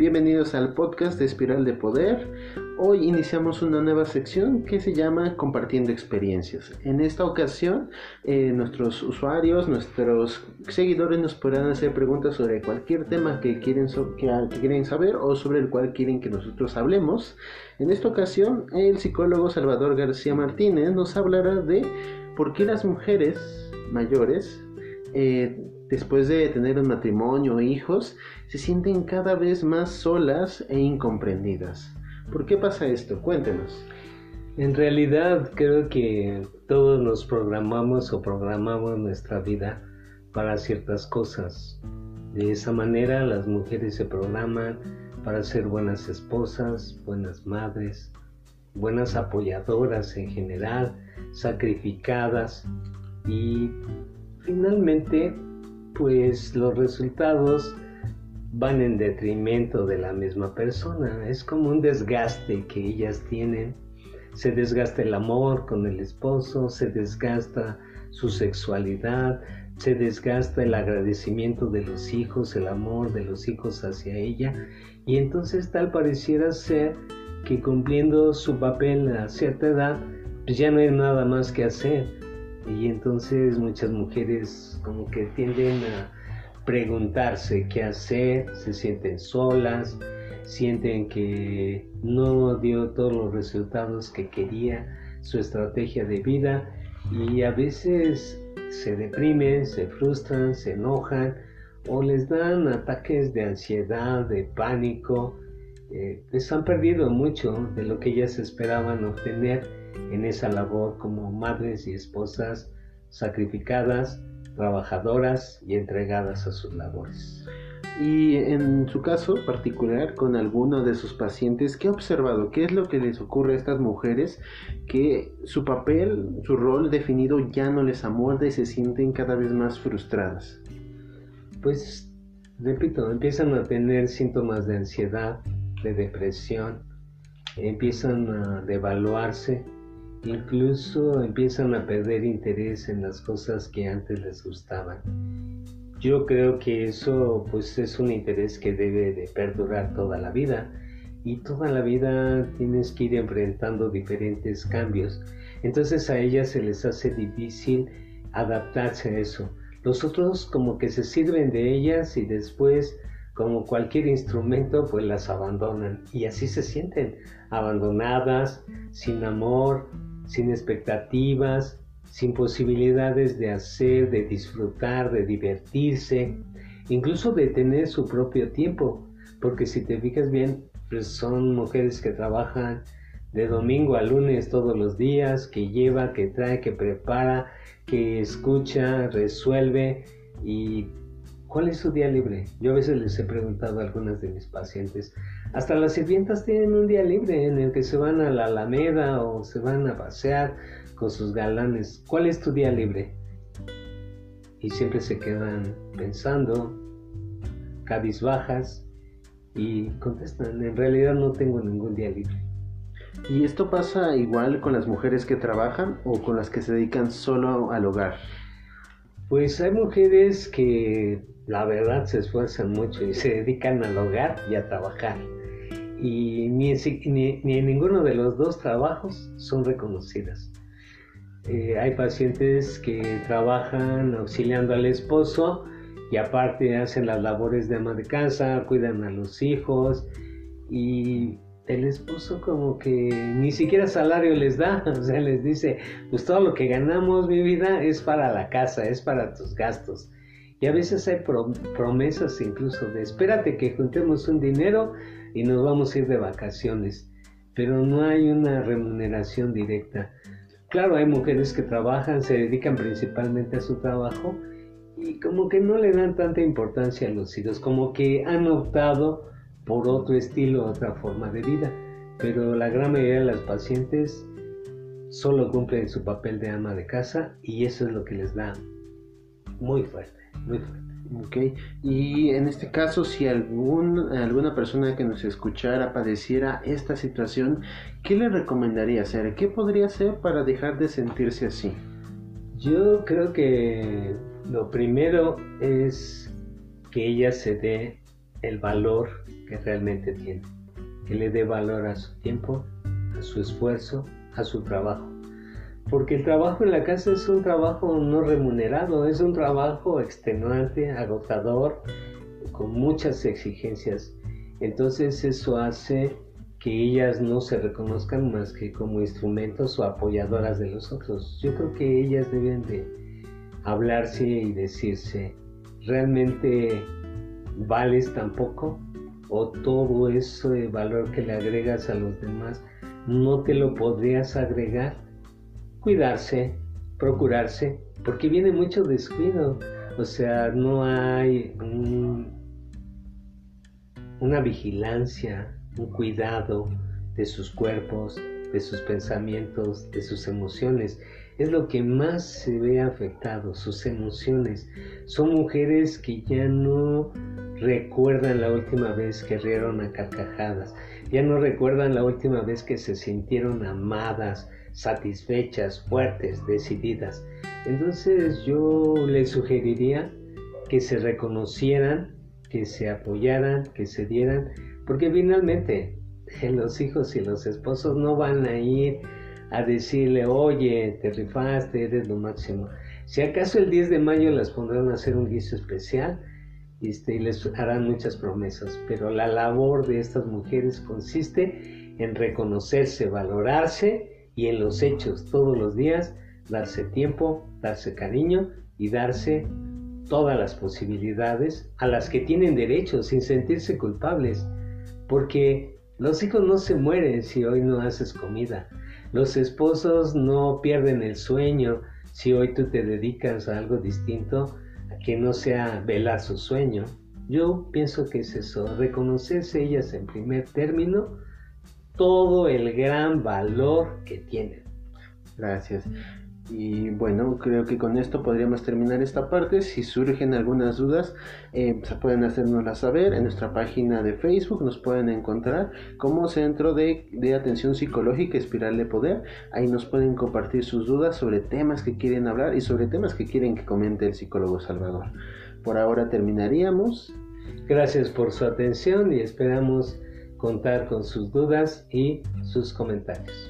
Bienvenidos al podcast de Espiral de Poder. Hoy iniciamos una nueva sección que se llama Compartiendo Experiencias. En esta ocasión, eh, nuestros usuarios, nuestros seguidores nos podrán hacer preguntas sobre cualquier tema que quieren, que quieren saber o sobre el cual quieren que nosotros hablemos. En esta ocasión, el psicólogo Salvador García Martínez nos hablará de por qué las mujeres mayores eh, después de tener un matrimonio o hijos, se sienten cada vez más solas e incomprendidas. ¿Por qué pasa esto? Cuéntenos. En realidad creo que todos nos programamos o programamos nuestra vida para ciertas cosas. De esa manera las mujeres se programan para ser buenas esposas, buenas madres, buenas apoyadoras en general, sacrificadas y finalmente pues los resultados van en detrimento de la misma persona. Es como un desgaste que ellas tienen. Se desgasta el amor con el esposo, se desgasta su sexualidad, se desgasta el agradecimiento de los hijos, el amor de los hijos hacia ella. Y entonces tal pareciera ser que cumpliendo su papel a cierta edad, pues ya no hay nada más que hacer y entonces muchas mujeres como que tienden a preguntarse qué hacer, se sienten solas, sienten que no dio todos los resultados que quería su estrategia de vida y a veces se deprimen, se frustran, se enojan o les dan ataques de ansiedad, de pánico, eh, les han perdido mucho de lo que ellas esperaban obtener en esa labor como madres y esposas sacrificadas, trabajadoras y entregadas a sus labores. Y en su caso particular, con alguno de sus pacientes, ¿qué ha observado? ¿Qué es lo que les ocurre a estas mujeres que su papel, su rol definido ya no les amolda y se sienten cada vez más frustradas? Pues, repito, empiezan a tener síntomas de ansiedad, de depresión, empiezan a devaluarse, incluso empiezan a perder interés en las cosas que antes les gustaban. Yo creo que eso pues es un interés que debe de perdurar toda la vida y toda la vida tienes que ir enfrentando diferentes cambios. Entonces a ellas se les hace difícil adaptarse a eso. Los otros como que se sirven de ellas y después como cualquier instrumento pues las abandonan. Y así se sienten abandonadas, sin amor, sin expectativas, sin posibilidades de hacer, de disfrutar, de divertirse, incluso de tener su propio tiempo, porque si te fijas bien, pues son mujeres que trabajan de domingo a lunes todos los días, que lleva, que trae, que prepara, que escucha, resuelve y ¿cuál es su día libre? Yo a veces les he preguntado a algunas de mis pacientes, hasta las sirvientas tienen un día libre en el que se van a la Alameda o se van a pasear con sus galanes. ¿Cuál es tu día libre? Y siempre se quedan pensando, cabizbajas, y contestan, en realidad no tengo ningún día libre. ¿Y esto pasa igual con las mujeres que trabajan o con las que se dedican solo al hogar? Pues hay mujeres que la verdad se esfuerzan mucho y se dedican al hogar y a trabajar y ni en, ninguno de los dos trabajos son reconocidas. Eh, hay pacientes que trabajan auxiliando al esposo y aparte hacen las labores de ama de casa, cuidan a los hijos y el esposo como que ni siquiera salario les da, o sea, les dice, pues todo lo que ganamos, mi vida, es para la casa, es para tus gastos. Y a veces hay promesas incluso de, espérate que juntemos un dinero y nos vamos a ir de vacaciones, pero no hay una remuneración directa. Claro, hay mujeres que trabajan, se dedican principalmente a su trabajo y como que no le dan tanta importancia a los hijos, como que han optado por otro estilo, otra forma de vida, pero la gran mayoría de las pacientes solo cumplen su papel de ama de casa y eso es lo que les da muy fuerte, muy fuerte. Ok, y en este caso, si algún, alguna persona que nos escuchara padeciera esta situación, ¿qué le recomendaría hacer? ¿Qué podría hacer para dejar de sentirse así? Yo creo que lo primero es que ella se dé el valor que realmente tiene, que le dé valor a su tiempo, a su esfuerzo, a su trabajo. Porque el trabajo en la casa es un trabajo no remunerado, es un trabajo extenuante, agotador, con muchas exigencias. Entonces eso hace que ellas no se reconozcan más que como instrumentos o apoyadoras de los otros. Yo creo que ellas deben de hablarse y decirse, ¿realmente vales tan poco? ¿O todo ese valor que le agregas a los demás no te lo podrías agregar? Cuidarse, procurarse, porque viene mucho descuido. O sea, no hay una vigilancia, un cuidado de sus cuerpos, de sus pensamientos, de sus emociones. Es lo que más se ve afectado, sus emociones. Son mujeres que ya no recuerdan la última vez que rieron a carcajadas, ya no recuerdan la última vez que se sintieron amadas, satisfechas, fuertes, decididas. Entonces yo les sugeriría que se reconocieran, que se apoyaran, que se dieran porque finalmente los hijos y los esposos no van a ir a decirle, oye, te rifaste, eres lo máximo. Si acaso el 10 de mayo las pondrán a hacer un guiso especial este, y les harán muchas promesas, pero la labor de estas mujeres consiste en reconocerse, valorarse y en los hechos todos los días darse tiempo, darse cariño y darse todas las posibilidades a las que tienen derecho sin sentirse culpables porque los hijos no se mueren si hoy no haces comida. Los esposos no pierden el sueño si hoy tú te dedicas a algo distinto a que no sea velar su sueño. Yo pienso que es eso, reconocerse ellas en primer término todo el gran valor que tienen. Gracias. Y bueno, creo que con esto podríamos terminar esta parte. Si surgen algunas dudas, eh, pueden hacérnoslas saber en nuestra página de Facebook. Nos pueden encontrar como Centro de, de Atención Psicológica Espiral de Poder. Ahí nos pueden compartir sus dudas sobre temas que quieren hablar y sobre temas que quieren que comente el psicólogo Salvador. Por ahora terminaríamos. Gracias por su atención y esperamos contar con sus dudas y sus comentarios.